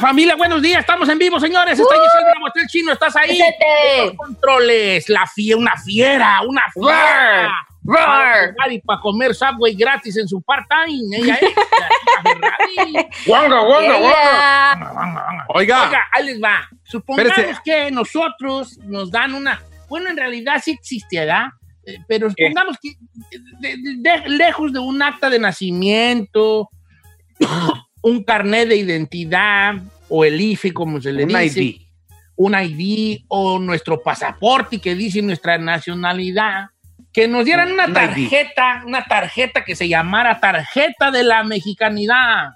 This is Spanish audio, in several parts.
Familia, buenos días. Estamos en vivo, señores. Está Giselle Bravo, está el chino, estás ahí. Los controles, la fie, una fiera, una fiera. Roar. Y para comer Subway gratis en su part-time. Ella es. Wanga, wanga, wanga. Oiga, Oiga, ahí les va. Supongamos Espérese. que nosotros nos dan una. Bueno, en realidad sí existe, ¿verdad? Eh, Pero supongamos que de- de- de- lejos de un acta de nacimiento, un carnet de identidad o el IFE, como se le un dice, ID. un ID o nuestro pasaporte que dice nuestra nacionalidad, que nos dieran una Un tarjeta, una tarjeta que se llamara tarjeta de la mexicanidad.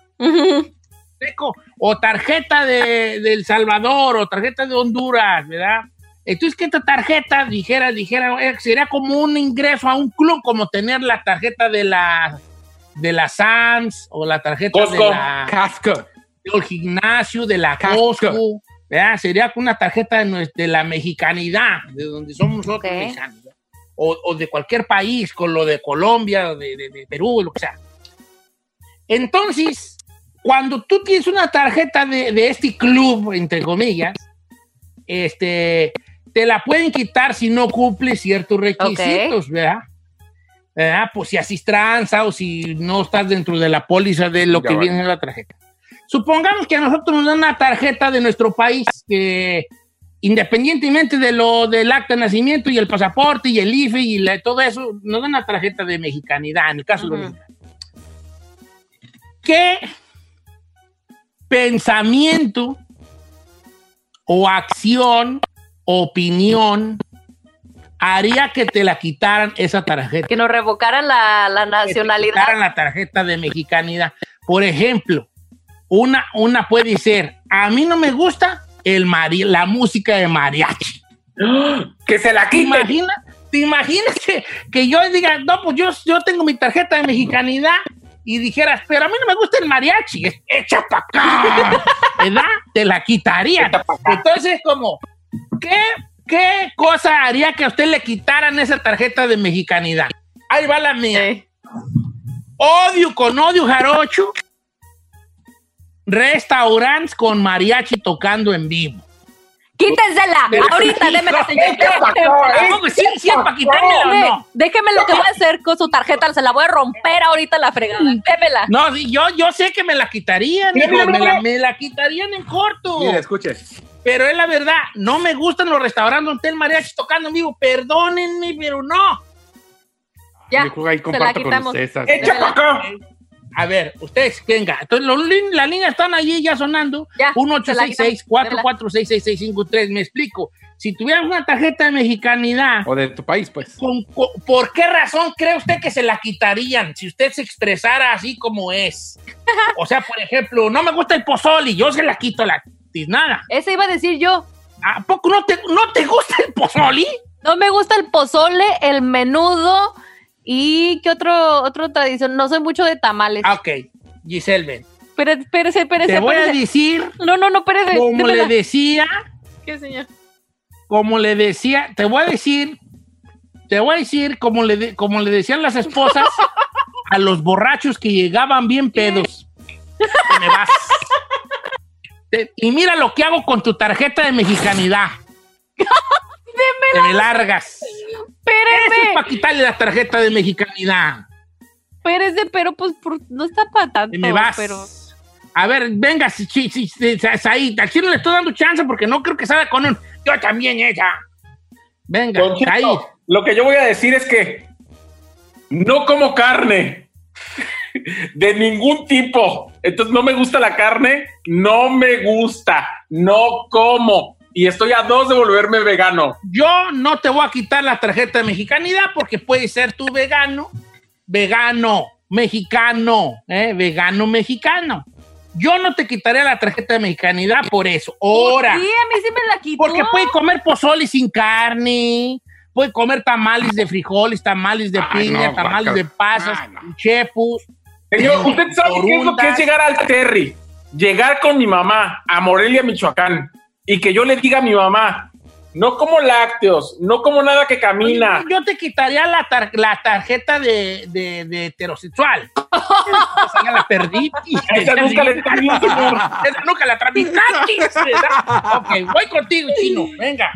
Seco, o tarjeta de, de El Salvador, o tarjeta de Honduras, ¿verdad? Entonces, que esta tarjeta dijera, dijera, eh, sería como un ingreso a un club, como tener la tarjeta de la de la SANS, o la tarjeta de Costco. la Casco. del gimnasio, de la Casco. Costco, ¿verdad? Sería una tarjeta de, de la mexicanidad, de donde somos nosotros Ok. mexicanos, o, o de cualquier país, con lo de Colombia, de, de- de Perú, lo que sea. Entonces, cuando tú tienes una tarjeta de, de este club, entre comillas, este, te la pueden quitar si no cumple ciertos requisitos, ¿verdad? ¿Verdad? Pues si haces tranza o si no estás dentro de la póliza de lo Ya que vale. viene en la tarjeta. Supongamos que a nosotros nos dan una tarjeta de nuestro país que independientemente de lo del acta de nacimiento y el pasaporte y el IFE y la- todo eso, nos dan una tarjeta de mexicanidad, en el caso de los Ujú. mexicanos. ¿Qué pensamiento o acción, opinión haría que te la quitaran esa tarjeta? Que nos revocaran la, la que te nacionalidad. quitaran la tarjeta de mexicanidad. Por ejemplo, una, una puede ser, a mí no me gusta el mari la música de mariachi. Que se la ¿Te quiten. imaginas? ¿Te imaginas que, que yo diga, no, pues yo, yo tengo mi tarjeta de mexicanidad y dijeras, pero a mí no me gusta el mariachi, es- echa para acá, ¿verdad? Te la quitaría. Entonces, como, ¿qué, ¿qué cosa haría que a usted le quitaran esa tarjeta de mexicanidad? Ahí va la mía. Sí. Odio con odio jarocho. Restaurantes con mariachi tocando en vivo. Quítensela. Pero- Ahorita, démela, señor. ¿Cómo sí, sí, para quitármela o Déjeme, no? déjeme lo que voy a hacer con su tarjeta. Se la voy a romper ahorita la fregada. Démela. No, yo, yo sé que me la quitarían, hijo, me, la, me la quitarían en corto. Mire, escuche. Pero es la verdad, no me gustan los restaurantes donde el mariachi tocando en vivo. Perdónenme, pero no. Ya. Yo ahí comparto con ustedes. Echa para acá. A ver, ustedes, venga. Entonces, los las líneas están allí ya sonando. Ya, se la quitamos. 1-866-446-6653. Me explico. Si tuvieras una tarjeta de mexicanidad, O de tu país, pues. ¿con- con- ¿por qué razón cree usted que se la quitarían si usted se expresara así como es? O sea, por ejemplo, no me gusta el pozole, yo se la quito la tiznada. Ese iba a decir yo. ¿A poco no te, no te gusta el pozole? No me gusta el pozole, el menudo y qué otro, otro tradición. No soy mucho de tamales. Ah, ok, Giselle, ven. Pero, espérese, espérese. Te voy a decir, No, no, no, espérese. como le decía, ¿Qué, señor? como le decía, te voy a decir, te voy a decir como le, de- como le decían las esposas a los borrachos que llegaban bien pedos. Te me vas. Te- y mira lo que hago con tu tarjeta de mexicanidad. Te me largas. Eso es para quitarle la tarjeta de mexicanidad. espérese, pero pues por- no está para tanto. Me vas. Pero... A ver, venga, si, si, si, si, si- ahí. Al chino le estoy dando chance porque no creo que salga con un. Yo también, ella. Venga, ahí. lo que yo voy a decir es que no como carne de ningún tipo. Entonces no me gusta la carne, no me gusta, no como. Y estoy a dos de volverme vegano. Yo no te voy a quitar la tarjeta de mexicanidad porque puede ser tú vegano, vegano, mexicano, ¿eh? vegano, mexicano. Yo no te quitaré la tarjeta de mexicanidad por eso. Ahora. Sí, a mí sí me la quitó. Porque puede comer pozole sin carne, puede comer tamales de frijoles, tamales de Ay, piña, no, tamales de pasas, Ay, no. chepus. Señor, usted sabe qué es lo que es llegar al Terry, llegar con mi mamá a Morelia, Michoacán, y que yo le diga a mi mamá, no como lácteos, no como nada que camina. Yo te quitaría la, tar- la tarjeta de, de- de heterosexual. Esa ya la perdí. Esa nunca la señor. Esa nunca la tramitaste. Ok, voy contigo, chino. Venga.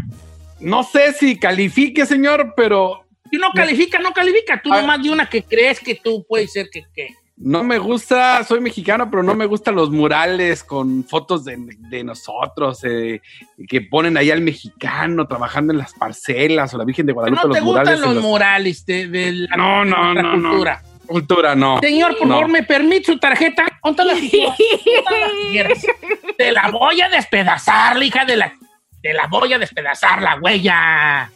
No sé si califique, señor, pero Si no califica, no califica. Tú Ah. nomás de una que crees que tú puedes ser que... que. No me gusta, soy mexicano, pero no me gustan los murales con fotos de, de nosotros, eh, que ponen ahí al mexicano trabajando en las parcelas o la Virgen de Guadalupe, no te los gustan los murales de, de la, No, no, no, no. cultura. Cultura, no. Señor, por No. favor, ¿me permite su tarjeta? ¿Dónde las tijeras? ¿Dónde las tijeras? Te la voy a despedazar, la hija de la... Te la voy a despedazar, la huella.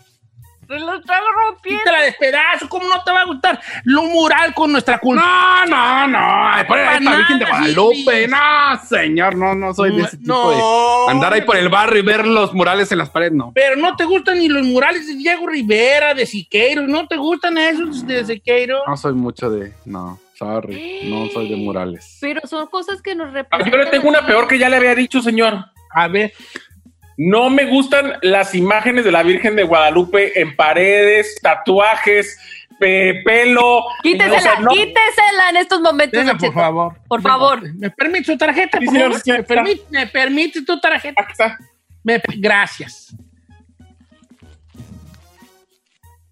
Lo rompiendo. te la despedazo, ¿cómo no te va a gustar? Lo mural con nuestra cultura. No, no, no. Ay, Para la Virgen de Guadalupe. sí. No, señor, no, no soy de ese tipo No. de. Andar ahí por el barrio y ver los murales en las paredes, no. Pero no te gustan ni los murales de Diego Rivera, de Siqueiros, ¿no te gustan esos de Siqueiros? No soy mucho de. No, sorry. No soy de murales. Pero son cosas que nos representan. Yo le tengo una peor que ya le había dicho, señor. A ver, No me gustan las imágenes de la Virgen de Guadalupe en paredes, tatuajes, pe- pelo. Quítesela, O sea, no- quítesela en estos momentos. venga, por favor. Por favor. ¿Me permite su tarjeta? Sí, por señor, favor? sí, ¿Me, permite, ¿Me permite tu tarjeta? Aquí está. Me- gracias.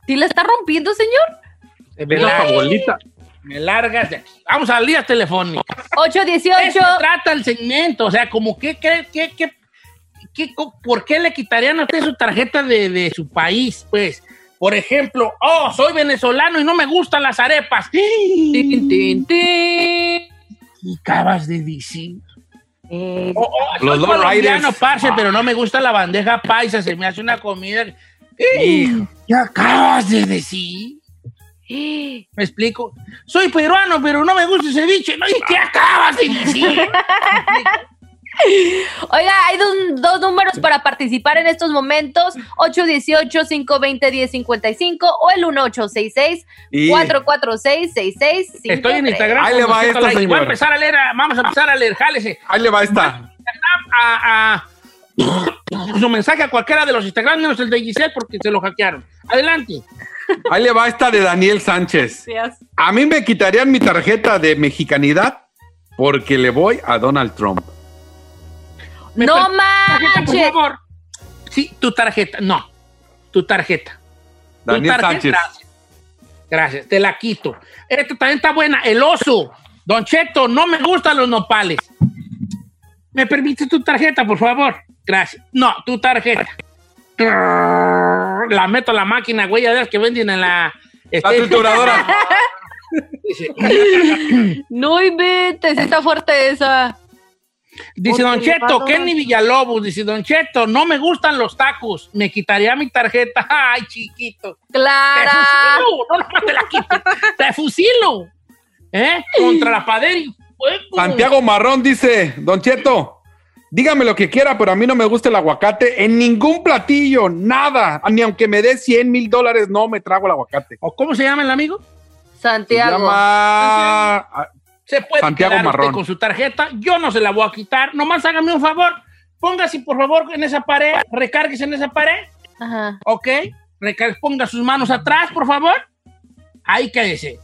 ¿Sí la está rompiendo, señor? Me, la abuelita. me largas de aquí. Vamos a líneas telefónicas. 818. Eso trata el segmento, o sea, como que, que, que, que- ¿por qué le quitarían a usted su tarjeta de, de su país? Pues, por ejemplo, oh, soy venezolano y no me gustan las arepas. Tin, tin, tin. Y acabas de decir. Eh, Oh, oh, soy Los Low colombiano, parce, pero no me gusta la bandeja paisa, se me hace una comida. ¿Qué acabas de decir? ¿Me explico? Soy peruano, pero no me gusta el ceviche. ¿no? ¿Y qué acabas de decir? Oiga, hay dos, dos números para participar en estos momentos: 818-520-1055 o el 1866 Y- 446-6653. Estoy en Instagram. Ahí le va esta, Like. Voy a señor. empezar a leer, vamos a empezar a leer, jálese. Ahí le va esta. A, a- su mensaje a cualquiera de los Instagram, menos el de Giselle, porque se lo hackearon. Adelante. Ahí le va esta de Daniel Sánchez. A mí me quitarían mi tarjeta de mexicanidad porque le voy a Donald Trump. ¿Me ¡No tarjeta, por manches! favor? Sí, tu tarjeta. No, tu tarjeta. Tu Daniel tarjeta, Sánchez. Gracias. Gracias, te la quito. Esta también está buena. El oso. Don Cheto, no me gustan los nopales. ¿Me permite tu tarjeta, por favor? Gracias. No, tu tarjeta. La meto a la máquina, güey, de las que venden en la... La este, trituradora. No inventes, está fuerte esa. Dice Don Cheto, Kenny Villalobos, dice Don Cheto, no me gustan los tacos, me quitaría mi tarjeta. Ay, chiquito. Te Clara. fusilo, no te la quito, te fusilo. ¿Eh? Contra la pared y fuego. Santiago Marrón dice, Don Cheto, dígame lo que quiera, pero a mí no me gusta el aguacate en ningún platillo, nada. Ni aunque me dé 100 mil dólares, no me trago el aguacate. ¿O cómo se llama el amigo? Se Santiago. llama... ah, Se puede Santiago quedar usted Marrón. con su tarjeta. Yo no se la voy a quitar. Nomás hágame un favor. Póngase, por favor, en esa pared. Recárguese en esa pared. Ajá. ¿Ok? Recar- ponga sus manos atrás, por favor. Ahí quédese.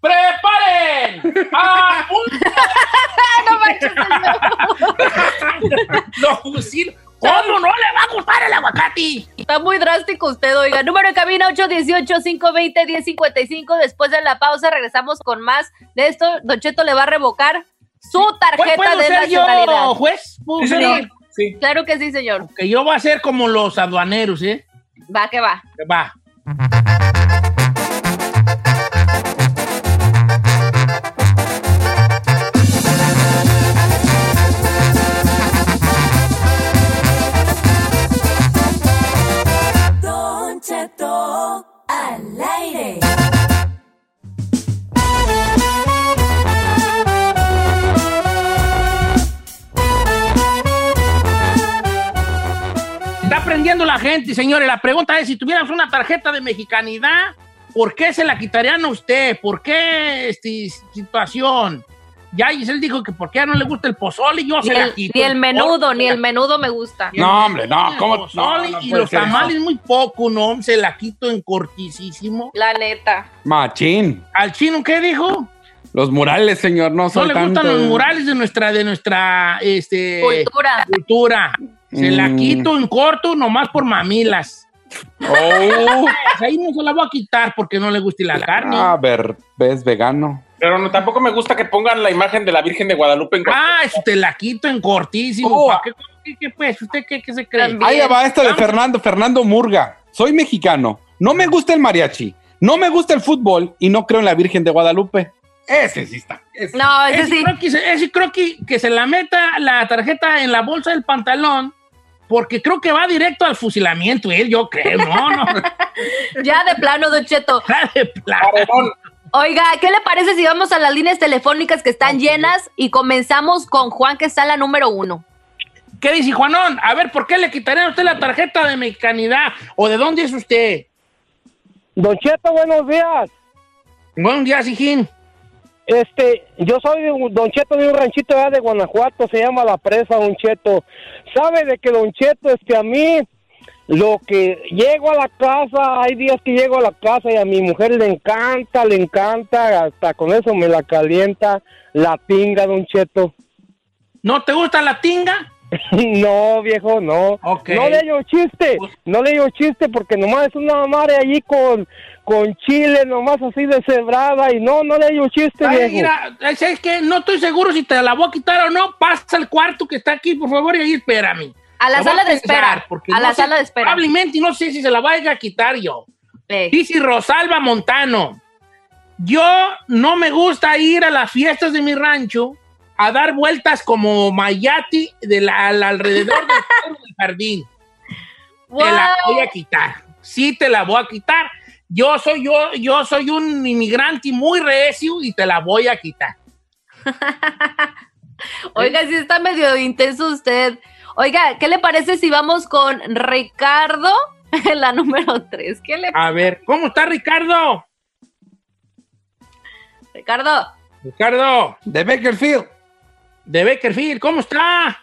¡Preparen! ¡A un... No manches, no, fusilo. ¿Cómo no le va a gustar el aguacate? Está muy drástico usted, oiga. Número de cabina 818-520-1055. Después de la pausa regresamos con más de esto. Don Cheto le va a revocar su tarjeta ¿Puedo de ser yo nacionalidad. juez? ¿Puedo Sí, ser yo? Sí. Claro que sí, señor. Que yo voy a ser como los aduaneros, ¿eh? Va que va. Va. La gente, señores. La pregunta es, si tuviéramos una tarjeta de mexicanidad, ¿por qué se la quitarían a usted? ¿Por qué esta situación? Ya Giselle dijo que porque a ella no le gusta el pozole, yo Ni se la el, quito. ni el menudo, ni el menudo me gusta. No, hombre, no, el ¿cómo? pozole No, no y los ser eso. tamales muy poco, ¿no? Se la quito en cortisísimo. La neta. Machín. ¿Al chino qué dijo? Los murales, señor, no No son le gustan los murales de nuestra, de nuestra, este... Cultura. cultura. Se la Mm. quito en corto nomás por mamilas. Oh, Ahí no se la voy a quitar porque no le guste la carne. a ver, ves vegano. Pero no, tampoco me gusta que pongan la imagen de la Virgen de Guadalupe en Ah, eso te la quito en cortísimo. Oh. ¿Para qué, qué- qué, pues? ¿Usted qué, qué se cree? Ahí va esta de. Fernando, Fernando Murga. Soy mexicano. No me gusta el mariachi. No me gusta el fútbol y no creo en la Virgen de Guadalupe. Ese sí está. ese. No, ese Ese sí. creo, que, se- ese creo que, que se la meta la tarjeta en la bolsa del pantalón porque creo que va directo al fusilamiento él, yo creo. No, no. Ya de plano, Don Cheto. de plano. Oiga, ¿qué le parece si vamos a las líneas telefónicas que están llenas y comenzamos con Juan, que está en la número uno? ¿Qué dice Juanón? A ver, ¿por qué le quitarían a usted la tarjeta de mexicanidad? ¿O de dónde es usted? Don Cheto, buenos días. Buen día, Sijín. Este, yo soy Don Cheto de un ranchito allá de Guanajuato, se llama La Presa, Don Cheto. ¿Sabe de que Don Cheto, este, a mí, lo que llego a la casa, hay días que llego a la casa y a mi mujer le encanta, le encanta, hasta con eso me la calienta, la tinga, Don Cheto. ¿No te gusta la tinga? no, viejo, no. Ok. No le digo chiste, no le digo chiste porque nomás es una madre allí con, con chile, nomás así de cebrada y no, no le digo chiste, Ay, viejo. mira, es que no estoy seguro si te la voy a quitar o no. Pasa al cuarto que está aquí, por favor, y ahí espérame. A la sala de espera. porque A no la sé, sala de espera. Probablemente, y no sé si se la vaya a quitar yo. Eh, Dice Rosalba Montano. Yo no me gusta ir a las fiestas de mi rancho a dar vueltas como Mayati de la- al alrededor del, del jardín. Te la voy a quitar. Sí, te la voy a quitar. Yo soy yo, yo soy un inmigrante muy recio y te la voy a quitar. Oiga, sí está medio intenso usted. Oiga, ¿qué le parece si vamos con Ricardo en la número 3? ¿Qué le A ver, ¿cómo está Ricardo? Ricardo? Ricardo, De Bakerfield. De Beckerfield, ¿cómo está?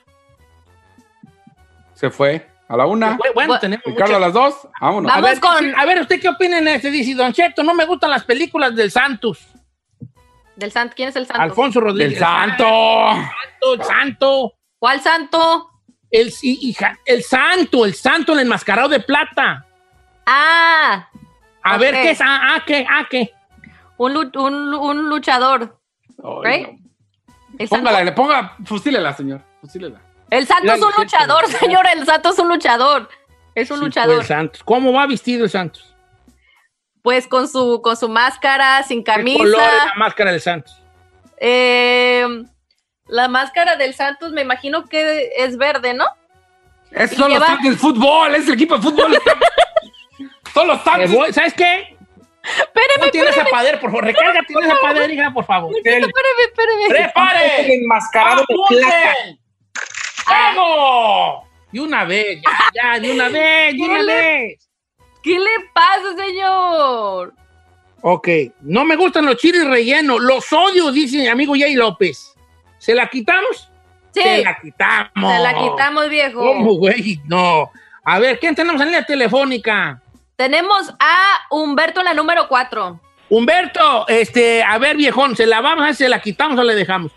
Se fue a la una. Bueno, bueno, Bu- tenemos Ricardo a las dos. Vámonos. A Vamos ver, con- a ver, ¿usted qué opina en este? Dice Don Cheto, no me gustan las películas del Santos. Del santo. ¿Quién es el santo? Alfonso Rodríguez. Del santo. Santo, el santo. ¿Cuál santo? El, sí, hija, el santo, el santo, el enmascarado de plata. Ah, A ver, ¿qué es? Ah, ah, ¿qué? Ah, ¿qué? un, un, un luchador. Ay, ¿right? Póngala, le ponga, fusílela, señor. Fusílela. el santo es un luchador, señor. El santo es un luchador. Es un Sí, fue luchador. el Santos. ¿Cómo va vestido el Santos? Pues con su, con su máscara, sin ¿Qué color es camisa. la máscara del Santos? Eh, la máscara del Santos me imagino que es verde, ¿no? Esos Y son los lleva- tanques de fútbol, es el equipo de fútbol. son los tanques. voy- ¿Sabes qué? Espéreme, No tienes a pader, por favor. Recarga, tienes a pader, hija, por favor. El, espéreme, espéreme. el ¡Prepare! enmascarado de plata. De una vez, ya, ya, de una vez, de una ¿Qué le- vez. ¿Qué le pasa, señor? Ok, no me gustan los chiles rellenos, los odio, dice mi amigo Jay López. ¿Se la quitamos? Sí, Se la quitamos. se la quitamos, viejo. ¿Cómo, güey? No. A ver, ¿quién tenemos en línea telefónica? Tenemos a Humberto en la número 4. Humberto, este, a ver, viejón, ¿se la vamos a ver, se la quitamos o le dejamos?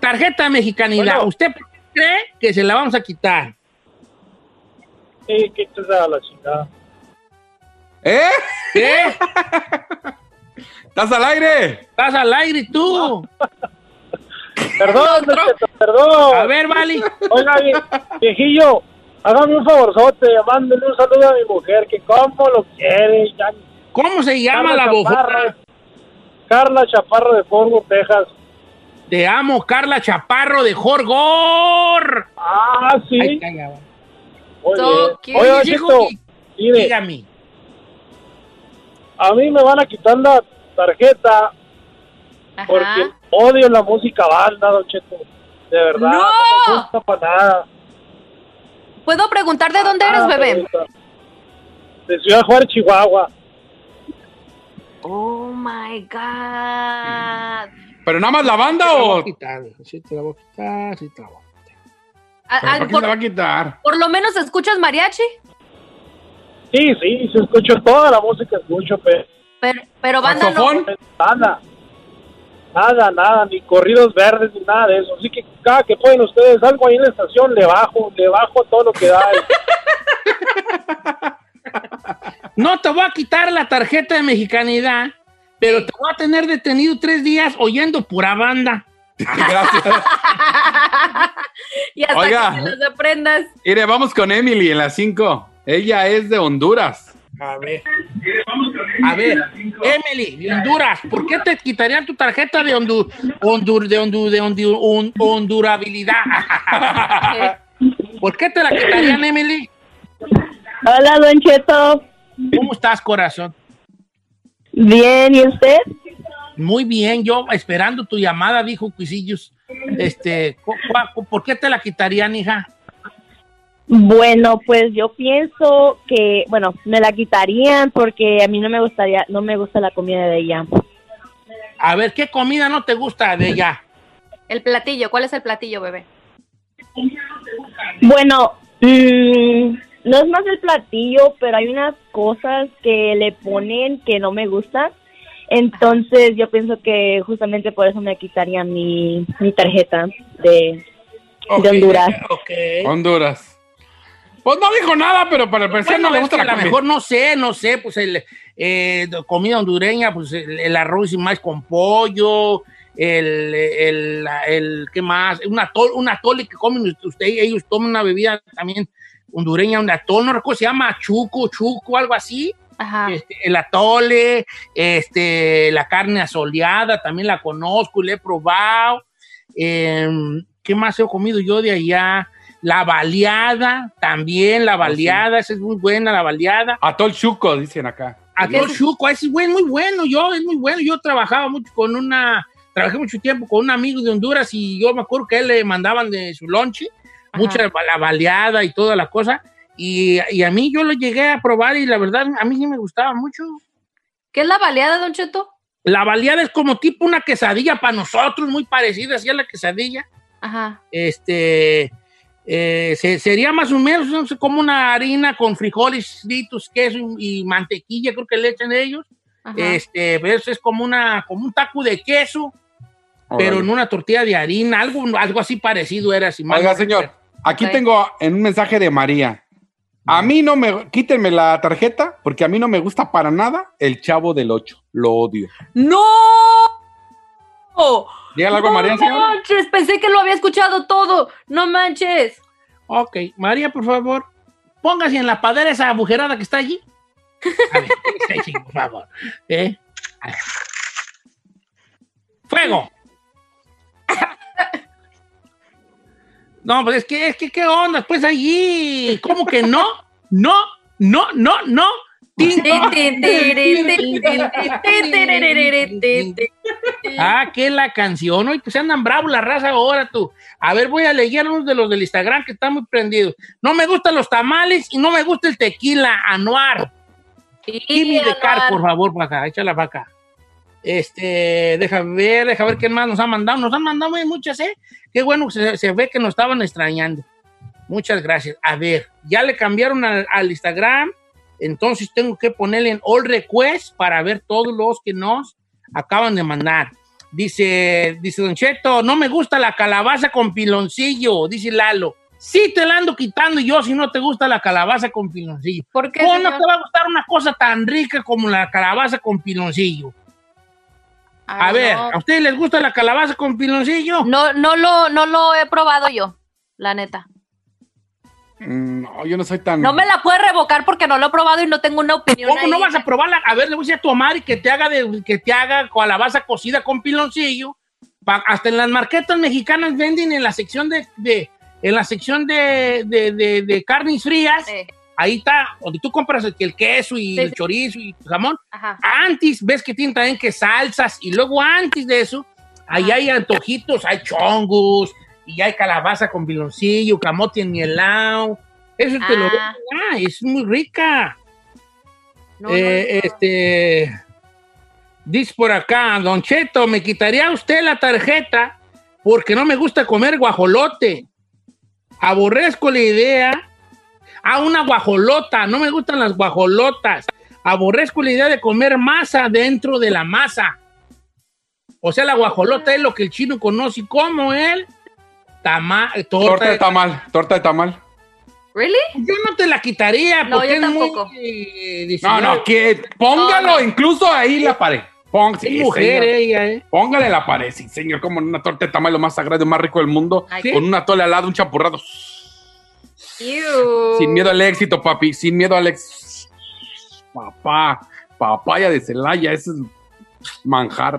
Tarjeta mexicanidad. Bueno. ¿Usted cree que se la vamos a quitar? Sí, quítese a la chingada. ¿Eh? ¿Qué? ¿Estás al aire? ¿Estás al aire tú? Perdón, perdón. A ver, Vali. Oiga, vie- viejillo, hágame un favorzote, mándele un saludo a mi mujer, que como lo quiere. Ya, ¿Cómo se llama la Carla? Chaparro. Carla Chaparro de Forgo, Texas. Te amo, Carla Chaparro de Jorgor. Ah, sí. Ay, calla. Oye, mire, Dígame. a mí me van a quitar la tarjeta porque odio la música banda, Don Cheto. De verdad, ¡No! no me gusta para nada. ¿Puedo preguntar de dónde eres, Ah, bebé? De Ciudad Juárez, Chihuahua. Oh my God. ¿Pero nada más la banda Te la voy o...? a quitar, sí te la voy a quitar, sí te la voy a quitar. A- ¿Pero al- ¿Por la va a quitar? por lo menos escuchas mariachi, Sí, sí, se escucho toda la música, escucho, pero pero, pero banda no. ¿Saxofón? Nada. Nada, ni corridos verdes, ni nada de eso. Así que cada que pueden ustedes algo ahí en la estación, le bajo, le bajo todo lo que da. No te voy a quitar la tarjeta de mexicanidad, pero te voy a tener detenido tres días oyendo pura banda. Gracias. y hasta Oiga. que los aprendas. Mire, vamos con Emily en las 5. Ella es de Honduras. A ver. A ver, Emily, de Honduras, ¿por qué te quitarían tu tarjeta de hondu, hondur, de, hondu, de hondu- hon- hondurabilidad? ¿Por qué te la quitarían, Emily? Hola, Don Cheto. ¿Cómo estás, corazón? Bien, ¿y usted? Muy bien, yo esperando tu llamada, dijo Cuisillos. Este, ¿por qué te la quitarían, hija? Bueno, pues yo pienso que, bueno, me la quitarían porque a mí no me gustaría, no me gusta la comida de ella. A ver, ¿qué comida no te gusta de ella? El platillo, ¿cuál es el platillo, bebé? Bueno, mm, no es más el platillo, pero hay unas cosas que le ponen que no me gustan. Entonces yo pienso que justamente por eso me quitarían mi, mi tarjeta de, Honduras. ok. Honduras. Pues no dijo nada, pero para el parecer Bueno, no le es gusta que la a lo mejor no sé, no sé, pues el eh, comida hondureña, pues el, el arroz y más con pollo, el, el, el- ¿qué más? Un atol, un atole que comen usted, ellos toman una bebida también hondureña, un atol, no recuerdo, se llama chuco, chuco, algo así. Ajá. Este, el atole, este, la carne asoleada, también la conozco y la he probado. Em, ¿Qué más he comido yo de allá? La baleada, también la baleada, esa es muy buena, la baleada. Atol Chuco, dicen acá. Atol chuco, ese es muy bueno, yo, es muy bueno. Yo trabajaba mucho con una, trabajé mucho tiempo con un amigo de Honduras y yo me acuerdo que a él le mandaban de su lonche, mucha la baleada y toda la cosa. Y, y a mí yo lo llegué a probar y la verdad a mí sí me gustaba mucho. ¿Qué es la baleada, Don Cheto? La baleada es como tipo una quesadilla para nosotros, muy parecida así a la quesadilla. Ajá. Este eh, se- sería más o menos no sé, como una harina con frijoles fritos, queso y, y mantequilla, creo que le echan ellos. Ajá. Este, pero eso es como una, como un taco de queso, pero en una tortilla de harina, algo, algo así parecido era. Si Oiga, señor, aquí tengo en un mensaje de María. A mí no me, quítenme la tarjeta porque a mí no me gusta para nada el chavo del 8. Lo odio. ¡No! ¿Llega algo, no María, señor? manches, pensé que lo había escuchado todo. No manches. Ok, María, por favor, póngase en la padera esa agujerada que está allí. A ver, allí, por favor. ¿Eh? A ver. ¡Fuego! No, pues es que, es que, ¿qué onda? Pues allí, ¿cómo que no? No, no, no, no. Ah, que la canción. Hoy pues andan bravos la raza ahora tú. A ver, voy a leer unos de los del Instagram que están muy prendidos. No me gustan los tamales y no me gusta el tequila anuar. Kimi de Car, por favor, para acá, échala para acá. Este, déjame ver, déjame ver quién más nos ha mandado. Nos han mandado muy muchas, ¿eh? Qué bueno que se, se ve que nos estaban extrañando. Muchas gracias. A ver, ya le cambiaron al, al Instagram, entonces tengo que ponerle en all request para ver todos los que nos acaban de mandar. Dice, dice Don Cheto, no me gusta la calabaza con piloncillo, dice Lalo. Sí te la ando quitando yo si no te gusta la calabaza con piloncillo. ¿Por qué, ¿Cómo no te va a gustar una cosa tan rica como la calabaza con piloncillo? A Ay, ver, no. ¿a ustedes les gusta la calabaza con piloncillo? No, no lo, no lo he probado yo, la neta. Mm, No, yo no soy tan. No me la puede revocar porque no lo he probado y no tengo una opinión. ¿Cómo ahí. no vas a probarla? A ver, le voy a decir a tu Omar y que te haga de, que te haga calabaza cocida con piloncillo. Pa- hasta en las marquetas mexicanas venden en la sección de, de- en la sección de, de, de- de carnes frías. Eh, Ahí está, donde tú compras el, el queso y Sí, el sí. chorizo y el jamón. ajá. Antes, ves que tienen también que salsas y luego antes de eso, ahí Ajá. hay antojitos, hay chongos y hay calabaza con piloncillo, camote en mielao. Eso te lo Ah. ah, es muy rica. No, Eh, no. Este. Dice por acá, Don Cheto, me quitaría usted la tarjeta porque no me gusta comer guajolote. Aborrezco la idea. Ah, una guajolota. No me gustan las guajolotas. Aborrezco la idea de comer masa dentro de la masa. O sea, la guajolota es lo que el chino conoce como el tama, torta, Torta de tamal, torta de tamal. ¿Really? Yo no te la quitaría No, porque yo es tampoco. muy... eh, No, no, que póngalo No, no. incluso ahí la pared. Pong, Es sí, mujer señor. ella, ¿eh? Póngale la pared, sí, señor, como en una torta de tamal lo más sagrado y más rico del mundo, con una tole al lado, un champurrado. Ew. Sin miedo al éxito, papi, sin miedo al éxito. Papá, papaya de Celaya, ese es manjar.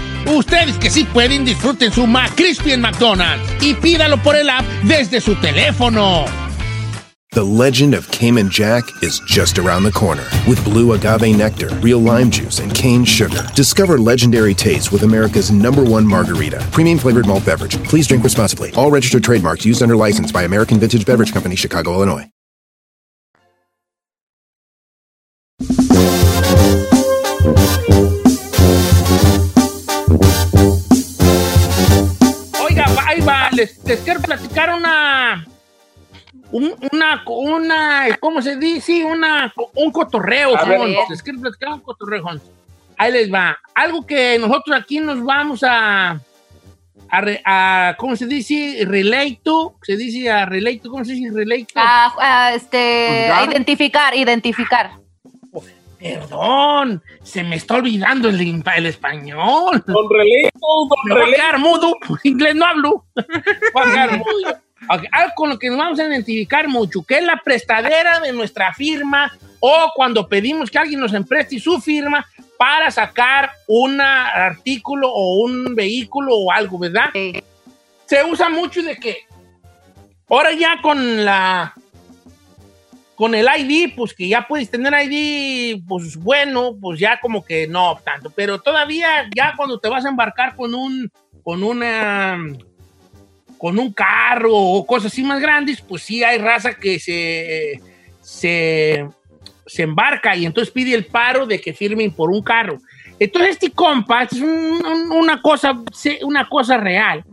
Ustedes que sí pueden, disfruten su McCrispy en McDonald's y pídalo por el app desde su teléfono. The legend of Cayman Jack is just around the corner. With blue agave nectar, real lime juice, and cane sugar. Discover legendary taste with America's number one margarita. Premium flavored malt beverage. Please drink responsibly. All registered trademarks used under license by American Vintage Beverage Company, Chicago, Illinois. Les, les quiero platicar una, un- una, una, ¿cómo se dice? Una, un cotorreo, A ver. Les quiero platicar un cotorreo. Ahí les va. Algo que nosotros aquí nos vamos a, a, re- a- ¿cómo se dice? Relate to, se dice a relate to, ¿cómo se dice relate to? Ah, este, ¿Juzgar? identificar, identificar. Perdón, se me está olvidando el, español. Don Relito, don Me voy a Relito. quedar mudo, inglés no hablo. Voy a quedar mudo. Ok, Algo con lo que nos vamos a identificar mucho, que es la prestadera de nuestra firma o cuando pedimos que alguien nos empreste su firma para sacar un artículo o un vehículo o algo, ¿verdad? Sí. Se usa mucho de que ahora ya con la con el ID, pues que ya puedes tener ID, pues bueno, pues ya como que no tanto. Pero todavía, ya cuando te vas a embarcar con un, con una, con un carro o cosas así más grandes, pues sí hay raza que se, se, se embarca y entonces pide el paro de que firmen por un carro. Entonces este compa, es un- un- una, cosa, una cosa real.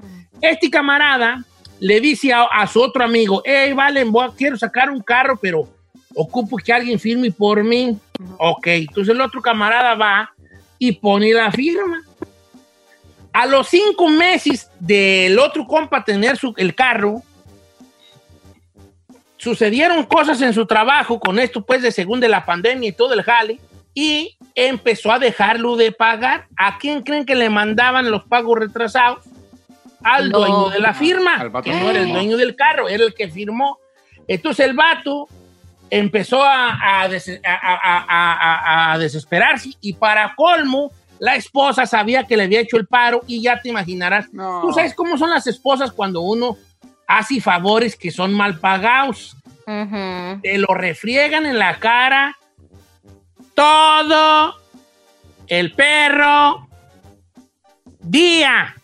Este camarada le dice a, su otro amigo, hey, Valen, voy quiero sacar un carro, pero ocupo que alguien firme por mí. Ok, entonces el otro camarada va y pone la firma. A los cinco meses del otro compa tener su, el carro, sucedieron cosas en su trabajo con esto, pues, de según de la pandemia y todo el jale, y empezó a dejarlo de pagar. ¿A quién creen que le mandaban los pagos retrasados? Al No. dueño de la firma. Al vato. No era el dueño del carro, era el que firmó. Entonces el vato empezó a, a des- a- a- a- a- a desesperarse y para colmo, la esposa sabía que le había hecho el paro y ya te imaginarás. No. Tú sabes cómo son las esposas cuando uno hace favores que son mal pagados. Ujú. Te lo refriegan en la cara todo el perro día.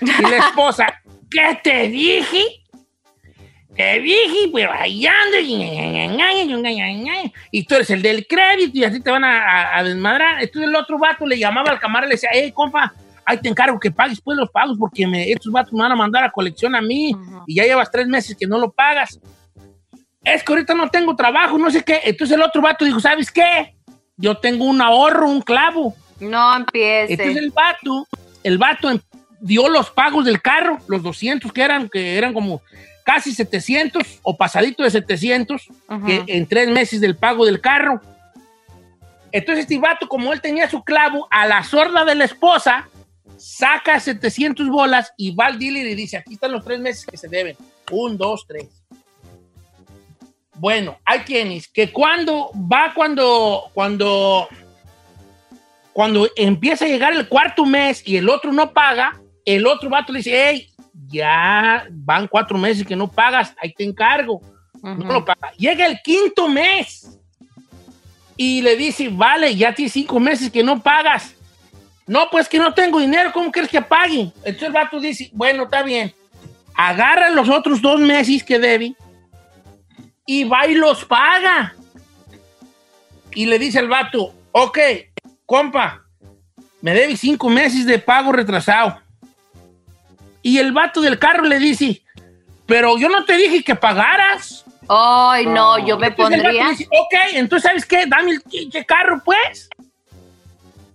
Y la esposa, ¿qué te dije? Te dije, pero ahí ando. Y tú eres el del crédito y así te van a, a- a desmadrar. Entonces el otro vato le llamaba al camarada y le decía, hey, compa, ahí te encargo que pagues pues los pagos porque me- estos vatos me van a mandar a colección a mí y ya llevas tres meses que no lo pagas. Es que ahorita no tengo trabajo, no sé qué. Entonces el otro vato dijo, ¿sabes qué? Yo tengo un ahorro, un clavo. No empiece. Entonces el vato, el vato em- dio los pagos del carro, los 200 que eran, que eran como casi 700 o pasadito de 700, Ujú. que en tres meses del pago del carro. Entonces este vato, como él tenía su clavo, a la sorda de la esposa, saca 700 bolas y va al dealer y dice, aquí están los tres meses que se deben. Un, dos, tres. Bueno, hay quienes que cuando va cuando, cuando, cuando empieza a llegar el cuarto mes y el otro no paga, el otro vato le dice, hey, ya van cuatro meses que no pagas, ahí te encargo. No lo paga. Llega el quinto mes y le dice, vale, ya tienes cinco meses que no pagas. No, pues que no tengo dinero, ¿cómo quieres que pague? Entonces el vato dice, bueno, está bien. Agarra los otros dos meses que debe y va y los paga. Y le dice el vato, ok, compa, me debe cinco meses de pago retrasado. Y el vato del carro le dice, pero yo no te dije que pagaras. Ay, no, yo me Entonces pondría. le dice, ok, entonces ¿sabes qué? Dame el pinche carro, pues.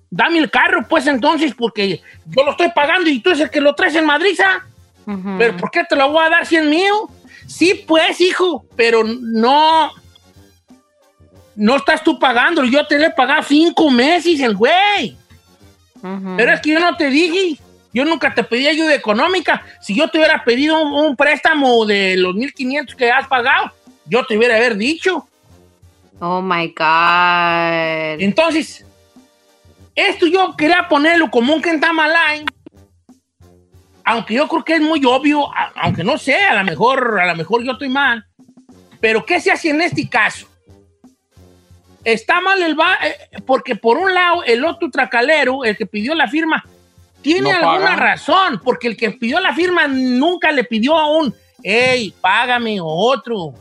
Dame el carro, pues, entonces, porque yo lo estoy pagando y tú eres el que lo traes en Madriza. Ujú. ¿Pero por qué te lo voy a dar si es mío? Sí, pues, hijo, pero no. No estás tú pagando. Yo te lo he pagado cinco meses, el güey. Ujú. Pero es que yo no te dije. Yo nunca te pedí ayuda económica. Si yo te hubiera pedido un, un préstamo de los 1.500 que has pagado, yo te hubiera haber dicho. Oh my God. Entonces, esto yo quería ponerlo como un Kentamalay, aunque yo creo que es muy obvio, aunque no sé, a lo mejor, a lo mejor yo estoy mal, pero ¿qué se hace en este caso? Está mal el va, eh, porque por un lado el otro tracalero, el que pidió la firma, tiene No alguna razón, porque el que pidió la firma nunca le pidió a un, hey, págame o otro,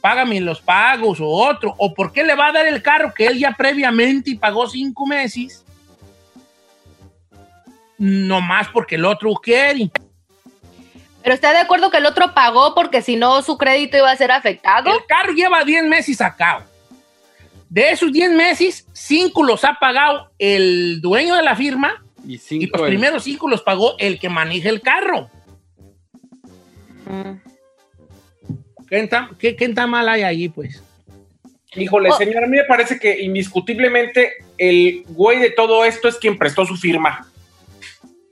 págame los pagos o otro, o por qué le va a dar el carro que él ya previamente pagó cinco meses, nomás porque el otro quiere. Pero está de acuerdo que el otro pagó porque si no su crédito iba a ser afectado. El carro lleva 10 meses sacado. De esos 10 meses, 5 los ha pagado el dueño de la firma Y y cinco. los el- primeros 5 los pagó el que maneja el carro. Mm. ¿Qué está, qué, qué está mal hay allí, pues? Híjole, Oh. señor, a mí me parece que indiscutiblemente el güey de todo esto es quien prestó su firma.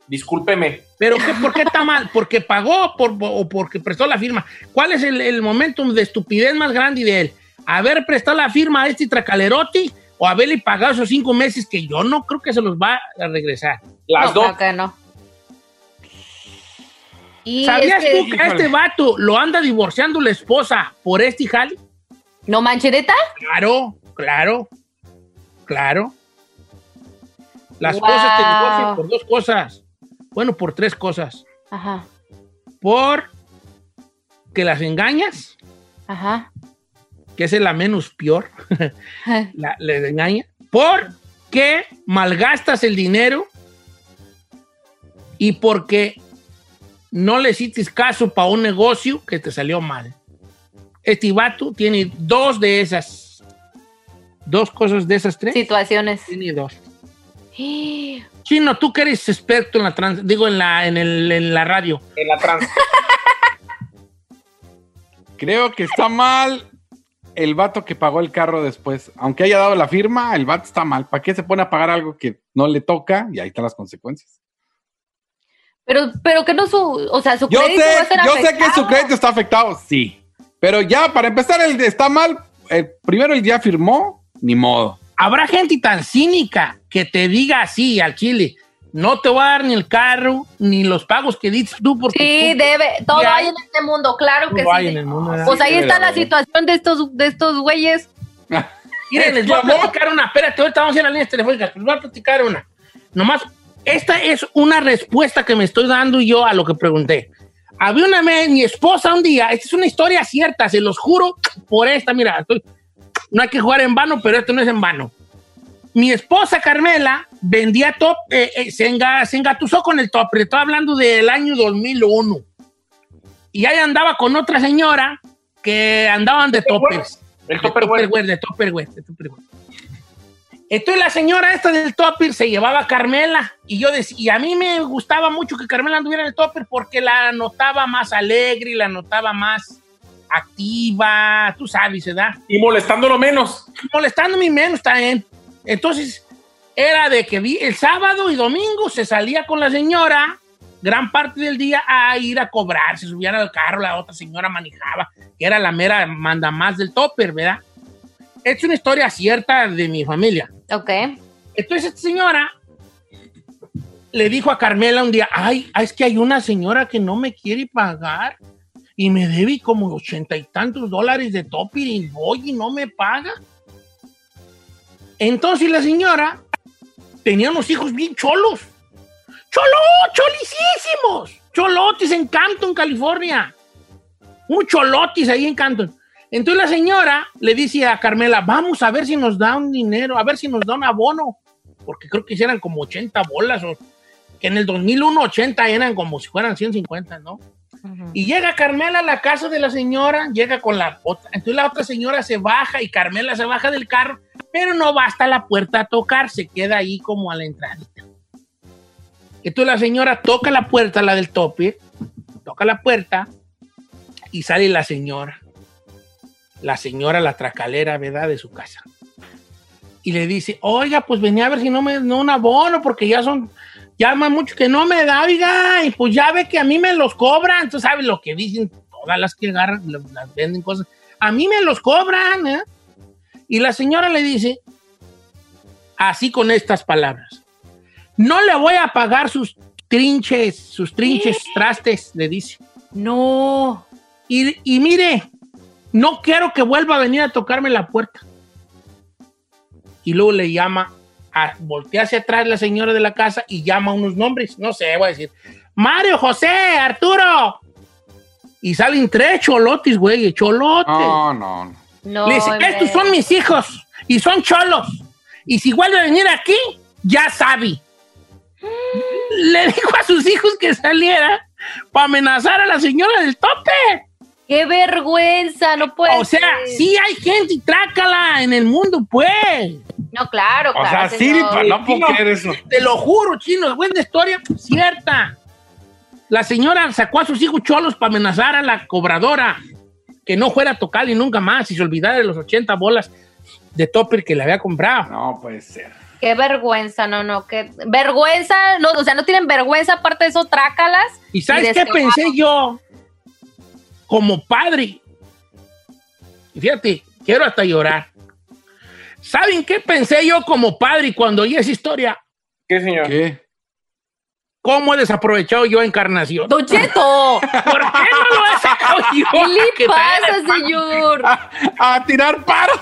Discúlpeme. ¿Pero qué, por qué está mal? ¿Porque pagó por- o porque prestó la firma? ¿Cuál es el, el momento de estupidez más grande de él? ¿Haber prestado la firma a este tracalerote o haberle pagado esos cinco meses que yo no creo que se los va a regresar? Las no, dos. creo que no. Y ¿Sabías es que- tú que a este vato lo anda divorciando la esposa por este jale? ¿No manchereta? Claro, claro, claro. Las Wow. cosas te divorcian por dos cosas. Bueno, por tres cosas. Ajá, Por que las engañas, ajá. Que es la menos peor. la, les engaña. Por que malgastas el dinero y porque no le hiciste caso para un negocio que te salió mal. Este vato tiene dos de esas. Dos cosas de esas tres. Situaciones. Tiene dos. Chino, tú que eres experto en la trans, digo en la, en el- en la radio. En la trans. Creo que está mal el vato que pagó el carro después. Aunque haya dado la firma, el vato está mal. ¿Para qué se pone a pagar algo que no le toca? Y ahí están las consecuencias. Pero, pero que no su, o sea, su Yo crédito va a sé, ser yo sé que su crédito está afectado, sí. Pero ya, para empezar, el de está mal. el primero el día firmó, ni modo. Habrá gente tan cínica que te diga así al chile. No te voy a dar ni el carro, ni los pagos que dices tú porque Sí, tú- debe, todo hay en este mundo, claro que sí. en el mundo. Pues ahí está la situación de estos, de estos güeyes. Miren, les voy a platicar una. Espérate, ahorita vamos a ir a las líneas telefónicas. Les voy a platicar una. Nomás, esta es una respuesta que me estoy dando yo a lo que pregunté. Había una vez, mi esposa un día, esta es una historia cierta, se los juro por esta, mira, estoy- no hay que jugar en vano, pero esto no es en vano. Mi esposa Carmela vendía top, eh, eh, se, enga- se engatusó con el top, estoy hablando del año 2001. Y ahí andaba con otra señora que andaban de toppers. El. Tupperware, de Tupperware, de Tupperware. Entonces la señora esta del topper se llevaba a Carmela y yo decía, y a mí me gustaba mucho que Carmela anduviera en el topper porque la notaba más alegre y la notaba más activa, tú sabes, ¿verdad? Y molestándolo menos. Molestándome menos también. Entonces era de que vi- el sábado y domingo se salía con la señora gran parte del día a ir a cobrar, se subían al carro, la otra señora manejaba, que era la mera manda más del topper, ¿verdad? Es una historia cierta de mi familia. Ok. Entonces esta señora le dijo a Carmela un día, ay, es que hay una señora que no me quiere pagar y me debe como ochenta y tantos dólares de topper y voy y no me paga. Entonces la señora tenía unos hijos bien cholos. ¡Cholo! ¡Cholicísimos! Cholotes en Canton, California. Un cholotis ahí en Canton. Entonces la señora le dice a Carmela, vamos a ver si nos da un dinero, a ver si nos da un abono, porque creo que eran como 80 bolas, que en el 2001 80 eran como si fueran 150, ¿no? Y llega Carmela a la casa de la señora, llega con la otra, entonces la otra señora se baja y Carmela se baja del carro, pero no va hasta la puerta a tocar, se queda ahí como a la entrada. Entonces la señora toca la puerta, la del tope, toca la puerta y sale la señora. La señora, la tracalera, ¿verdad? De su casa. Y le dice, oiga, pues venía a ver si no me da un abono, porque ya son, llama mucho que no me da, oiga, y pues ya ve que a mí me los cobran. Tú sabes lo que dicen todas las que agarran, las venden cosas. A mí me los cobran, ¿eh? Y la señora le dice, así con estas palabras, no le voy a pagar sus trinches, sus trinches trastes, le dice. No. Y, y mire, no quiero que vuelva a venir a tocarme la puerta. Y luego le llama, a, voltea hacia atrás la señora de la casa y llama unos nombres, no sé, voy a decir, Mario, José, Arturo. Y salen tres cholotes, güey, cholotes. No, no, no. No, Le dice, hombre. estos son mis hijos y son cholos. Y si vuelve a venir aquí, ya sabe. Le dijo a sus hijos que saliera para amenazar a la señora del tope. ¡Qué vergüenza! No puede O sea, ser. sí hay gente y trácala en el mundo, pues. No, claro, O claro. sea, sí, señor. pa- no puedo creer eso. Te lo juro, chino, es buena historia, cierta. La señora sacó a sus hijos cholos para amenazar a la cobradora que no fuera a tocar y nunca más y se olvidara de los 80 bolas de topper que le había comprado. No puede ser. Qué vergüenza, no, no, qué vergüenza, no, o sea, no tienen vergüenza, aparte de eso, trácalas. ¿Y sabes Y qué pensé yo? Como padre. Y fíjate, quiero hasta llorar. ¿Saben qué pensé yo como padre cuando oí esa historia? ¿Qué, señor? ¿Qué? cómo he desaprovechado yo Encarnación. Don Cheto. ¿Por qué no lo he sacado yo? ¿Qué le pasa, señor? A tirar paro.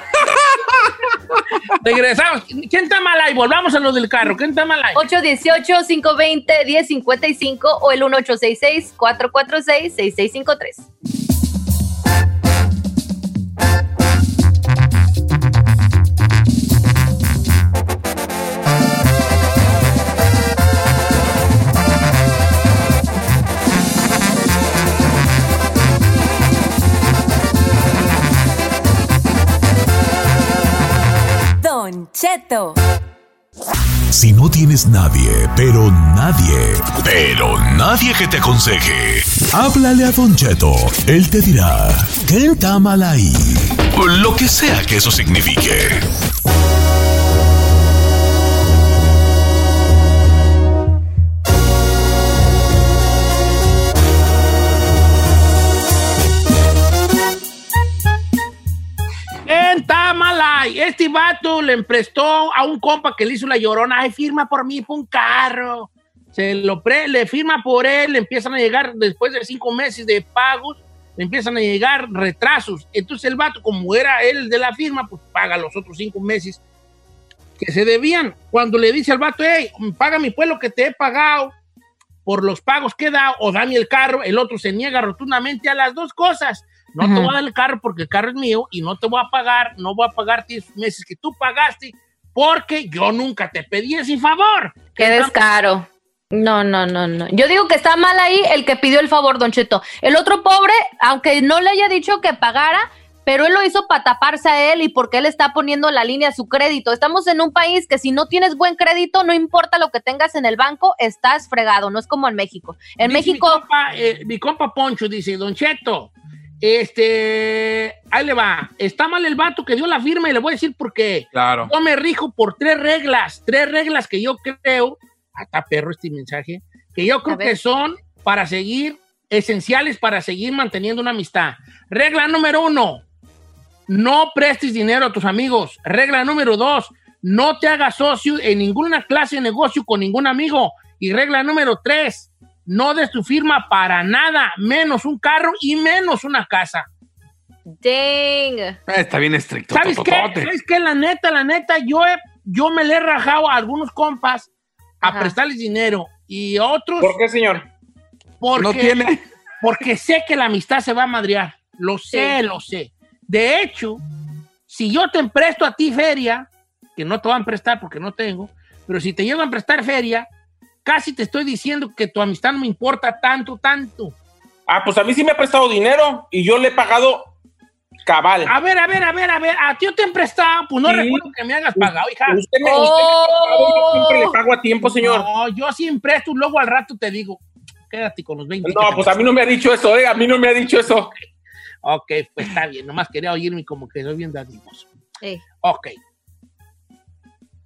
Regresamos. ¿Quién está mal ahí? Volvamos a lo del carro. ¿Quién está mal ahí? 818-520-1055 o el 1866-446-6653. Si no tienes nadie, pero nadie, pero nadie que te aconseje, háblale a Don Cheto. Él te dirá, ¿qué mal ahí? Lo que sea que eso signifique. Ahí? Este vato le emprestó a un compa que le hizo la llorona. Ay, firma por mí, por un carro. Se lo pre le firma por él, le empiezan a llegar después de cinco meses de pagos, le empiezan a llegar retrasos. Entonces el vato, como era él de la firma, pues paga los otros cinco meses que se debían. Cuando le dice al vato, hey, paga mi pueblo que te he pagado por los pagos que he dado o dame el carro, el otro se niega rotundamente a las dos cosas. No te Ujú. voy a dar el carro porque el carro es mío y no te voy a pagar, no voy a pagarte esos meses que tú pagaste porque yo nunca te pedí ese favor. Qué descaro. No, no, no, no. Yo digo que está mal ahí el que pidió el favor, Don Cheto. El otro pobre, aunque no le haya dicho que pagara, pero él lo hizo para taparse a él y porque él está poniendo la línea a su crédito. Estamos en un país que si no tienes buen crédito, no importa lo que tengas en el banco, estás fregado. No es como en México. En Dice México, Mi compa, eh, mi compa Poncho dice, Don Cheto, este, ahí le va. Está mal el vato que dio la firma y le voy a decir por qué. Claro. Yo me rijo por tres reglas, tres reglas que yo creo, hasta perro este mensaje, que yo creo que son para seguir, esenciales para seguir manteniendo una amistad. Regla número uno, no prestes dinero a tus amigos. Regla número dos, no te hagas socio en ninguna clase de negocio con ningún amigo. Y regla número tres, no des tu firma para nada, menos un carro y menos una casa. dang. Eh, Está bien estricto. ¿Sabes qué? ¿Sabes qué? La neta, la neta, yo, he- yo me le he rajado a algunos compas a Ajá. prestarles dinero y otros ¿Por qué, señor? porque, No tiene. porque sé que la amistad se va a madrear. Lo sé, Sí. lo sé. De hecho, si yo te presto a ti feria, que no te van a prestar porque no tengo, pero si te llego a prestar feria, casi te estoy diciendo que tu amistad no me importa tanto, tanto. Ah, pues a mí sí me ha prestado dinero y yo le he pagado cabal. A ver, a ver, a ver, a ver, a ti yo te he prestado, pues no Sí. recuerdo que me hagas pagado, hija. Usted me, usted me ha pagado, yo siempre le pago a tiempo, señor. No, yo siempre presto, luego al rato te digo, quédate con los 20. que No, pues a mí no me ha dicho eso, eh, a mí no me ha dicho eso. Ok, pues está bien, nomás quería oírme como que soy bien dadivoso. Sí. Ok.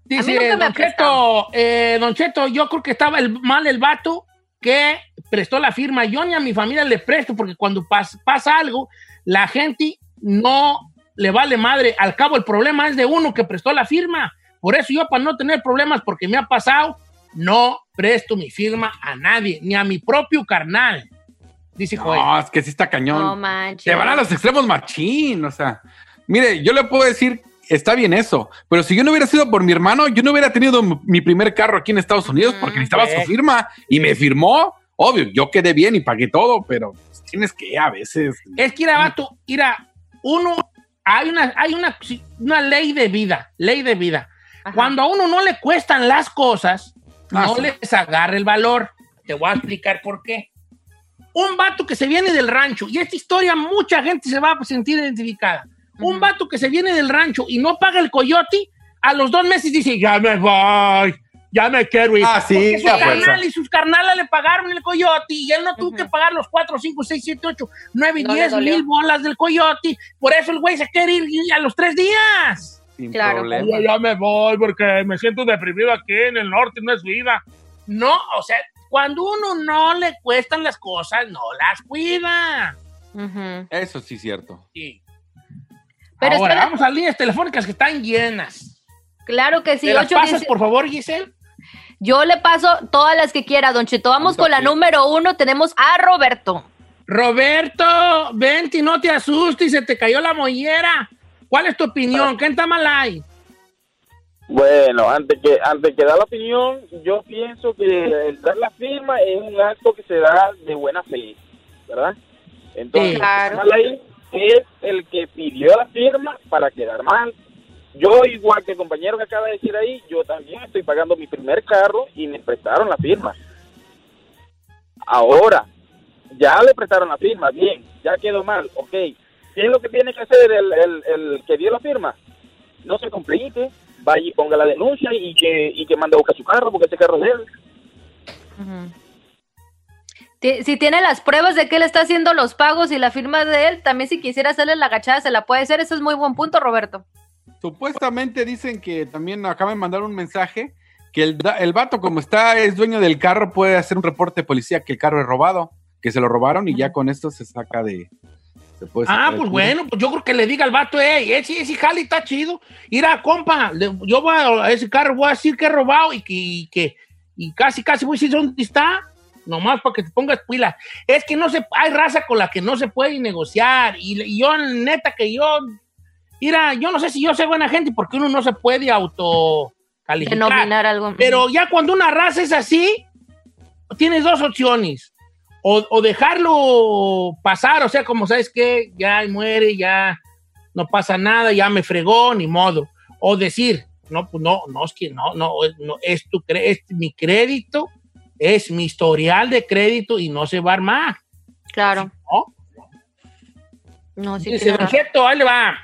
Dice, Don Cheto, eh, Don Cheto, yo creo que estaba el, mal el vato que prestó la firma. Yo ni a mi familia le presto porque cuando pas- pasa algo, la gente no le vale madre. Al cabo, el problema es de uno que prestó la firma. Por eso yo, para no tener problemas, porque me ha pasado, no presto mi firma a nadie, ni a mi propio carnal. Dice Joel. No, es que sí está cañón. No manches. Se van a los extremos machín, o sea. Mire, yo le puedo decir, está bien eso, pero si yo no hubiera sido por mi hermano, yo no hubiera tenido mi primer carro aquí en Estados Unidos porque necesitaba pues. su firma y me firmó. Obvio, yo quedé bien y pagué todo, pero pues, tienes que a veces. Es que, ir vato, mira, uno, hay una, hay una, una ley de vida, ley de vida. Ajá. Cuando a uno no le cuestan las cosas, Ah, no sí. les agarra el valor. Te voy a explicar por qué. Un vato que se viene del rancho, y esta historia mucha gente se va a sentir identificada. Un vato que se viene del rancho y no paga el coyote, a los dos meses dice, ya me voy, ya me quiero ir. Ah, sí, Porque su carnal y sus carnalas le pagaron el coyote y él no tuvo Ujú. que pagar los 4, 5, 6, 7, 8, 9, No le 10 dolió. mil bolas del coyote. Por eso el güey se quiere ir a los tres días. Sin Claro. problema. Ya, me voy porque me siento deprimido aquí en el norte, no es vida. No, o sea, cuando uno no le cuestan las cosas, no las cuida. Ujú. Eso sí es cierto. Sí. Pero Ahora, espera- vamos a líneas telefónicas que están llenas. Claro que sí. ¿Me las 8, pasas, por favor, Giselle? Yo le paso todas las que quiera, Don Cheto. Vamos con la número uno. Tenemos a Roberto. Roberto, vente, no te asustes, se te cayó la mollera. ¿Cuál es tu opinión? ¿Qué está mal ahí? Bueno, antes que antes que dar la opinión, yo pienso que el dar la firma es un acto que se da de buena fe, ¿verdad? Entonces, Sí. Claro. mal ahí es el que pidió la firma para quedar mal. Yo, igual que el compañero que acaba de decir ahí, yo también estoy pagando mi primer carro y me prestaron la firma. Ahora, ya le prestaron la firma, bien, ya quedó mal, ok. ¿Qué es lo que tiene que hacer el, el, el que dio la firma? No se complique, vaya y ponga la denuncia y que, y que mande a buscar su carro, porque ese carro es de él. Si tiene las pruebas de que él está haciendo los pagos y la firma de él, también si quisiera hacerle la agachada se la puede hacer. Ese es muy buen punto, Roberto. Supuestamente dicen que también acaban de mandar un mensaje que el, el vato, como está, es dueño del carro, puede hacer un reporte de policía que el carro es robado, que se lo robaron y ya con esto se saca de. se puede Ah, pues bueno, pues yo creo que le diga al vato, ey, ese, ese jali está chido. Mira, compa, le- yo voy a ese carro, voy a decir que he robado y que, y que y casi, casi voy a decir dónde está, nomás para que te pongas pila. Es que no se, hay raza con la que no se puede negociar. Y, y yo, neta, que yo, mira, yo no sé si yo soy buena gente porque uno no se puede auto calificar. Algo. Pero ya cuando una raza es así, tienes dos opciones. O, o dejarlo pasar, o sea, como sabes que ya muere, ya no pasa nada, ya me fregó, ni modo. O decir, no, pues no, no, es que no, no, es- no, es, tu, cre- es mi crédito, es mi historial de crédito y no se va a armar. Claro. ¿no? No, sí. Dice. Cheto, ahí le va.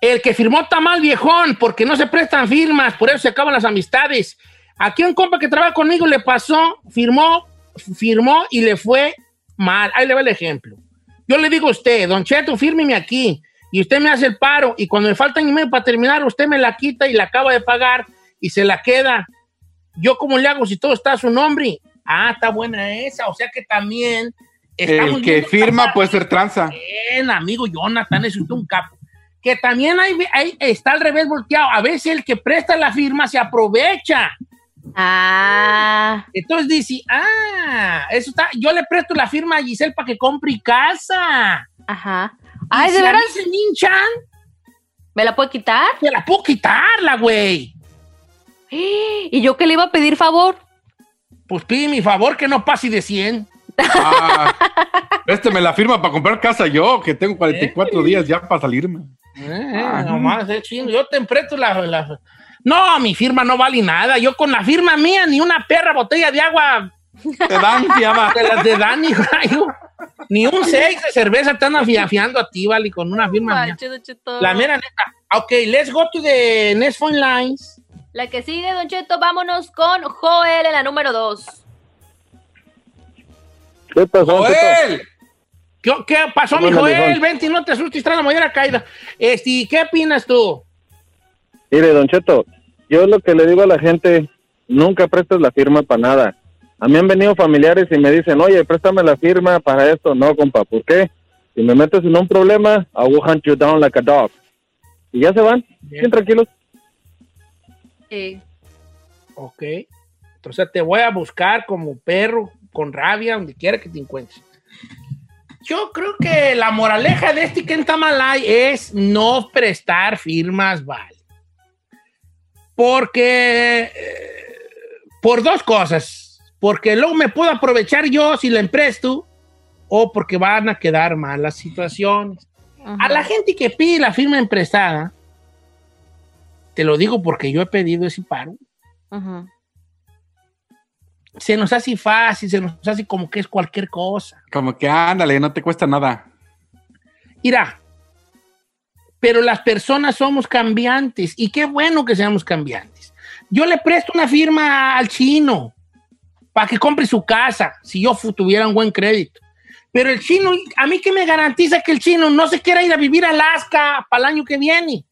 El que firmó está mal viejón porque no se prestan firmas, por eso se acaban las amistades. Aquí un compa que trabaja conmigo le pasó, firmó, firmó y le fue mal. Ahí le va el ejemplo. Yo le digo a usted, Don Cheto, fírmeme aquí y usted me hace el paro y cuando me faltan y medio para terminar, usted me la quita y la acaba de pagar y se la queda. ¿Yo cómo le hago si todo está a su nombre? Ah, está buena esa. O sea que también... El que firma puede ser tranza. Bien, amigo Jonathan, es usted un capo. Que también hay, hay- está al revés volteado. A veces el que presta la firma se aprovecha. Ah. Entonces dice, ah, eso está. Yo le presto la firma a Giselle para que compre casa. Ajá. Y Ay, ¿de si se me hinchan, ¿Me la puede quitar? me la puedo quitarla, güey. ¿Y yo que le iba a pedir favor? Pues pide mi favor que no pase de 100. Ah, este me la firma para comprar casa yo, que tengo 44 días ya para salirme. Eh, nomás, eh, chingo. Yo te presto la, la- No, mi firma no vale nada. Yo con la firma mía ni una perra botella de agua Te dan fiaba. de las de rayo. Ni un seis de cerveza están afiando a ti, vale, con una firma mía. La mera neta. Ok, let's go to the next phone lines. La que sigue, Don Cheto, vámonos con Joel en la número 2. ¿Qué pasó? ¡Joel! ¿Qué, qué pasó, mi Joel? Vente, no te asustes, trae la mollera caída. Este, ¿qué opinas tú? Mire, Don Cheto, yo lo que le digo a la gente, nunca prestes la firma para nada. A mí han venido familiares y me dicen, oye, préstame la firma para esto. No, compa, ¿por qué? Si me metes en un problema, I will hunt you down like a dog. Y ya se van, bien tranquilos. Sí. Ok. Entonces te voy a buscar como perro con rabia donde quiera que te encuentres. Yo creo que la moraleja de este Kentamalay es no prestar firmas, vale. Porque, eh, por dos cosas. Porque luego me puedo aprovechar yo si la empresto o porque van a quedar malas situaciones. A la gente que pide la firma emprestada, te lo digo porque yo he pedido ese paro, se nos hace fácil, se nos hace como que es cualquier cosa. Como que ándale, no te cuesta nada. Mira, pero las personas somos cambiantes y qué bueno que seamos cambiantes. Yo le presto una firma al chino para que compre su casa si yo tuviera un buen crédito. Pero el chino, a mí que me garantiza que el chino no se quiera ir a vivir a Alaska para el año que viene.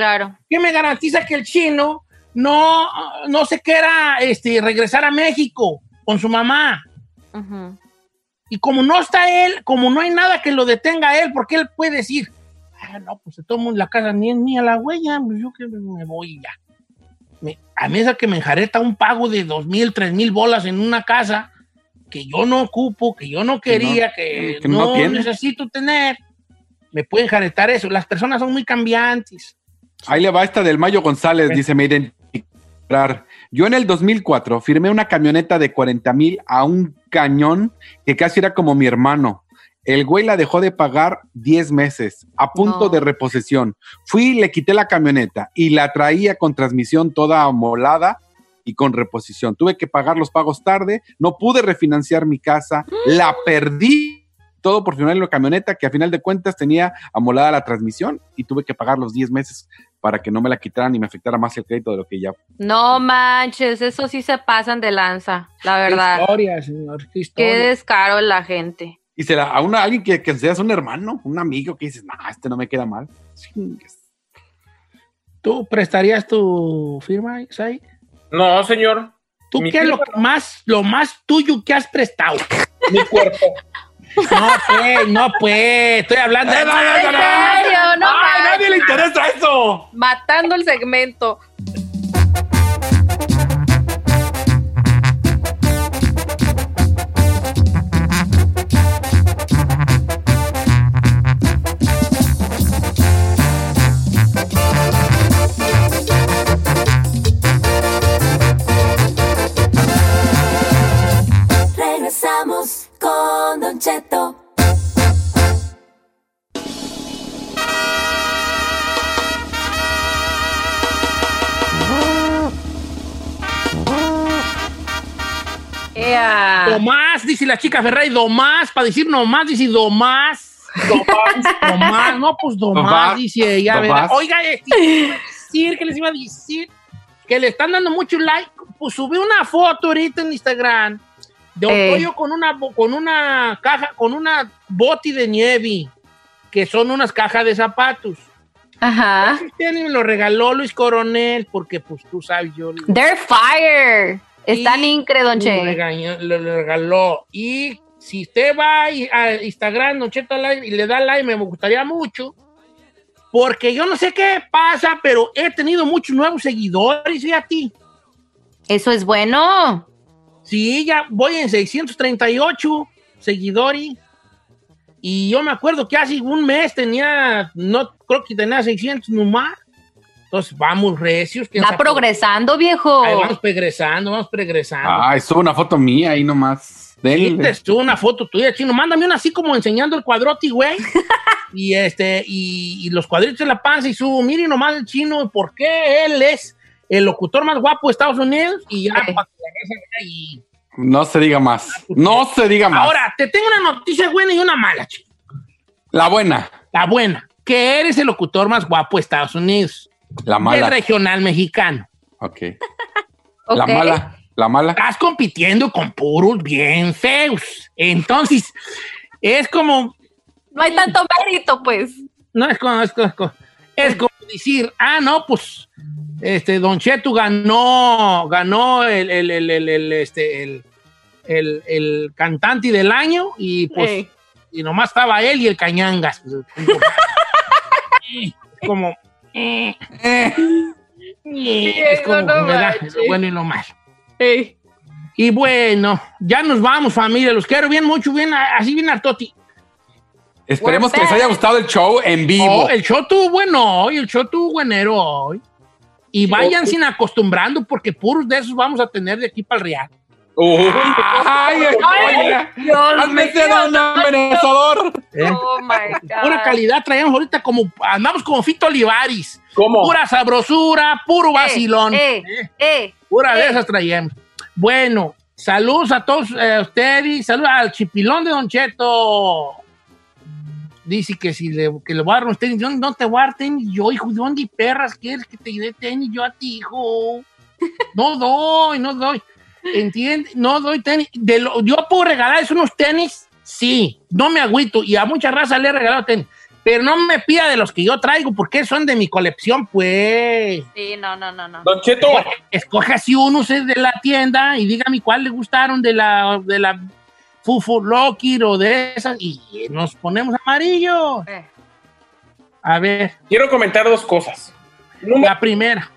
Claro. ¿Qué me garantiza que el chino no, no se quiera este, regresar a México con su mamá? Y como no está él, como no hay nada que lo detenga a él, porque él puede decir, ah, no, pues se toma la casa ni es mía la huella, pues yo que me voy ya. me- a mí esa que me enjareta un pago de dos mil, tres mil bolas en una casa que yo no ocupo, que yo no quería, que, que no necesito tener, me puede enjaretar eso. Las personas son muy cambiantes. Ahí le va esta del Mayo González, dice, me identificar. Yo en el 2004 firmé una camioneta de 40 mil a un cañón que casi era como mi hermano. El güey la dejó de pagar 10 meses, a punto No. de reposición. Fui, le quité la camioneta y la traía con transmisión toda amolada y con reposición. Tuve que pagar los pagos tarde, no pude refinanciar mi casa, la perdí todo por firmar la camioneta que a final de cuentas tenía amolada la transmisión y tuve que pagar los 10 meses para que no me la quitaran y me afectara más el crédito de lo que ya. No manches, eso sí se pasan de lanza, la verdad. Historia, señor. qué Qué historia. descaro la gente. Y se la, a una, alguien que, que seas un hermano, un amigo que dices, nah, este no me queda mal. Chingues. ¿Tú prestarías tu firma, Isai? No, señor. ¿Tú Mi qué es lo que más, lo más tuyo que has prestado? Mi cuerpo. No, pues, no, pues, estoy hablando de... ¿En serio? No ¡Ay, manches. nadie le interesa eso! Matando el segmento. Domás, dice la chica Ferrari, Domás, para decir nomás, dice Domás. Domás, Domás, no, pues Domás, Domás, dice ella, Domás. ¿verdad? Oiga, este, les iba a decir, que les iba a decir? Que le están dando mucho like. Pues subí una foto ahorita en Instagram de un Eh. pollo con una, con una caja, con una boti de nieve, que son unas cajas de zapatos. Ajá. Este me lo regaló Luis Coronel, porque pues tú sabes, yo... They're fire. Están incre, don Che. lo- regaló. Y si usted va a a Instagram, Don Cheto Live, y le da like, me gustaría mucho. Porque yo no sé qué pasa, pero he tenido muchos nuevos seguidores, y a ti. Eso es bueno. Sí, ya voy en 638 seguidores. Y yo me acuerdo que hace un mes tenía, no creo que tenía 600 nomás. Entonces vamos recios. Está sabe. progresando, viejo. Ahí vamos progresando, vamos progresando. Ay, subo una foto mía ahí nomás. Sí, te una foto tuya, chino. Mándame una así como enseñando el cuadroti, güey. y este, y, y los cuadritos de la panza y subo, mire nomás el chino, ¿por qué él es el locutor más guapo de Estados Unidos? Y ya, Sí. y- No se diga más. No se diga más. Ahora, te tengo una noticia buena y una mala, chino. la buena, La buena, que eres el locutor más guapo de Estados Unidos. La Del mala. regional mexicano. Ok. La mala, la mala. Estás compitiendo con puros bien feos. Entonces, es como, No hay tanto mérito, pues. No, es como, es como, es como- es como decir, ah, no, pues, este, Don Cheto ganó, ganó el, el, el, el, el, este, el, el, el cantante del año y pues, y nomás estaba él y el Cañangas. Es como, eh, eh, es. Lo bueno y lo malo. Ey. Y bueno, ya nos vamos, familia. Los quiero bien mucho, bien, así bien hartoti. Esperemos que les haya gustado el show en vivo. Oh, el show tuvo bueno hoy, el show tuvo buenero hoy. Y vayan sin acostumbrando porque puros de esos vamos a tener de aquí para el Real. Uy, ay, ay, Dios Hazme ese mío. don amenazador. Oh my God. Pura calidad traíamos ahorita como, andamos como Fito Olivares. ¿Cómo? Pura sabrosura, puro vacilón. Eh, eh. Pura de eh. esas traíamos. Bueno, saludos a todos eh, ustedes, saludos al chipilón de Don Cheto. Dice que si le, que le voy a dar unos tenis, yo no te voy a dar tenis yo, hijo, ¿de dónde perras quieres que te dé tenis yo a ti, hijo? No doy, no doy. ¿Entiendes? No doy tenis. De lo- yo puedo regalarles unos tenis, sí, no me agüito. Y a mucha raza le he regalado tenis. Pero no me pida de los que yo traigo, porque son de mi colección, pues. Sí, no, no, no, no. Don Cheto, Escoge así unos de la tienda y dígame cuál le gustaron de la, de la Fufu Loki o de esas y nos ponemos amarillo. Eh. A ver, quiero comentar dos cosas. Número, la primera.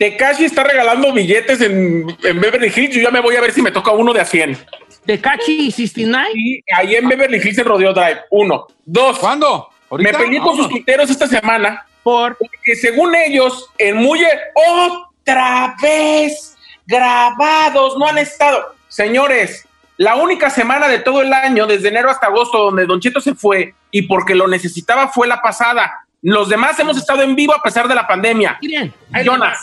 Tekashi está regalando billetes en, en Beverly Hills. Yo ya me voy a ver si me toca uno de a 100. ¿Tekashi 69? Sí, ahí en Beverly Hills en Rodeo Drive. Uno. Dos. ¿Cuándo? Me peleé con sus tuiteros esta semana. Por. Porque según ellos, en Muye, otra vez grabados, no han estado. Señores, la única semana de todo el año, desde enero hasta agosto, donde Don Cheto se fue y porque lo necesitaba fue la pasada. Los demás hemos estado en vivo a pesar de la pandemia. Miren, Jonas.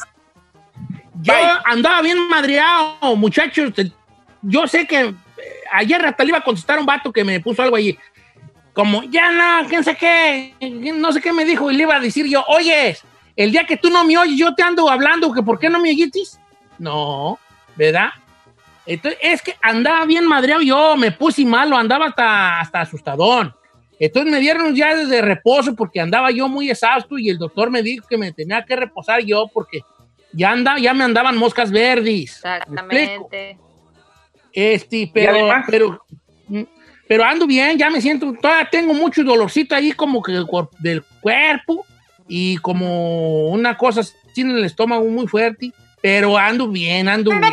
Yo Bye. andaba bien madreado, muchachos. Yo sé que eh, ayer hasta le iba a contestar a un vato que me puso algo allí. Como, ya no, quién sé qué, no sé qué me dijo. Y le iba a decir yo, oye, el día que tú no me oyes, yo te ando hablando, que ¿por qué no me oyes? No, ¿verdad? Entonces, es que andaba bien madreado yo, me puse malo, andaba hasta, hasta asustadón. Entonces me dieron ya de reposo porque andaba yo muy exhausto y el doctor me dijo que me tenía que reposar yo porque ya, anda, ya me andaban moscas verdes. Exactamente. Este, pero, pero, pero ando bien, ya me siento, todavía tengo mucho dolorcito ahí como que del, cuer- del cuerpo y como una cosa en el estómago muy fuerte, pero ando bien, ando bien.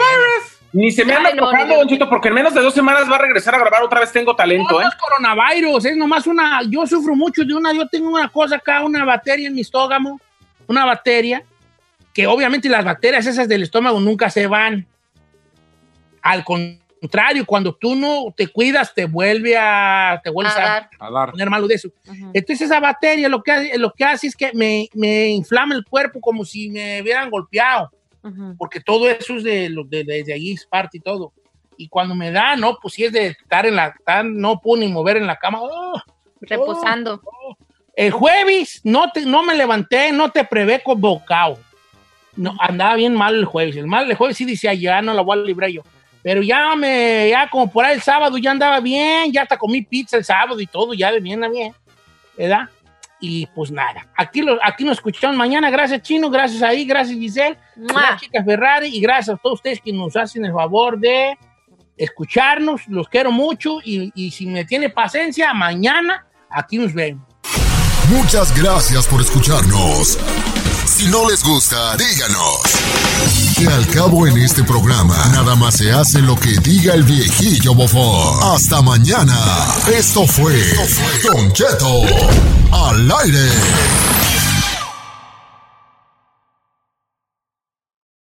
Ni se me anda Ay, no, tocando. Don Cheto, porque en menos de dos semanas va a regresar a grabar otra vez Tengo Talento, No, ¿eh? no es coronavirus, es nomás una. Yo sufro mucho de una. Yo tengo una cosa acá, una bacteria en mi estómago, una bacteria, que obviamente las bacterias esas del estómago nunca se van. Al contrario, cuando tú no te cuidas, te vuelve a. Te vuelves a, A dar. poner malo de eso. Entonces, esa bacteria lo que, hace- lo que hace es que me, me inflama el cuerpo como si me hubieran golpeado porque todo eso es de, de, de, de ahí, es parte y todo. Y cuando me da, no, pues si es de estar en la, estar- no puedo ni mover en la cama. ¡oh! Reposando. El jueves no, te, no me levanté, no te prevé con bocado. No, andaba bien mal el jueves. El mal el jueves sí decía, ya no la voy a librar yo. Pero ya me, ya como por ahí el sábado ya andaba bien, ya hasta comí pizza el sábado y todo, ya de bien a bien, ¿verdad? Y pues nada, aquí, lo, aquí nos escuchamos mañana. Gracias Chino, gracias ahí, gracias Giselle, gracias chicas Ferrari y gracias a todos ustedes que nos hacen el favor de escucharnos. Los quiero mucho y, y si me tiene paciencia, mañana aquí nos vemos. Muchas gracias por escucharnos. Si no les gusta, díganos. Que al cabo en este programa, nada más se hace lo que diga el viejillo bofón. Hasta mañana. Esto fue Don Cheto al aire.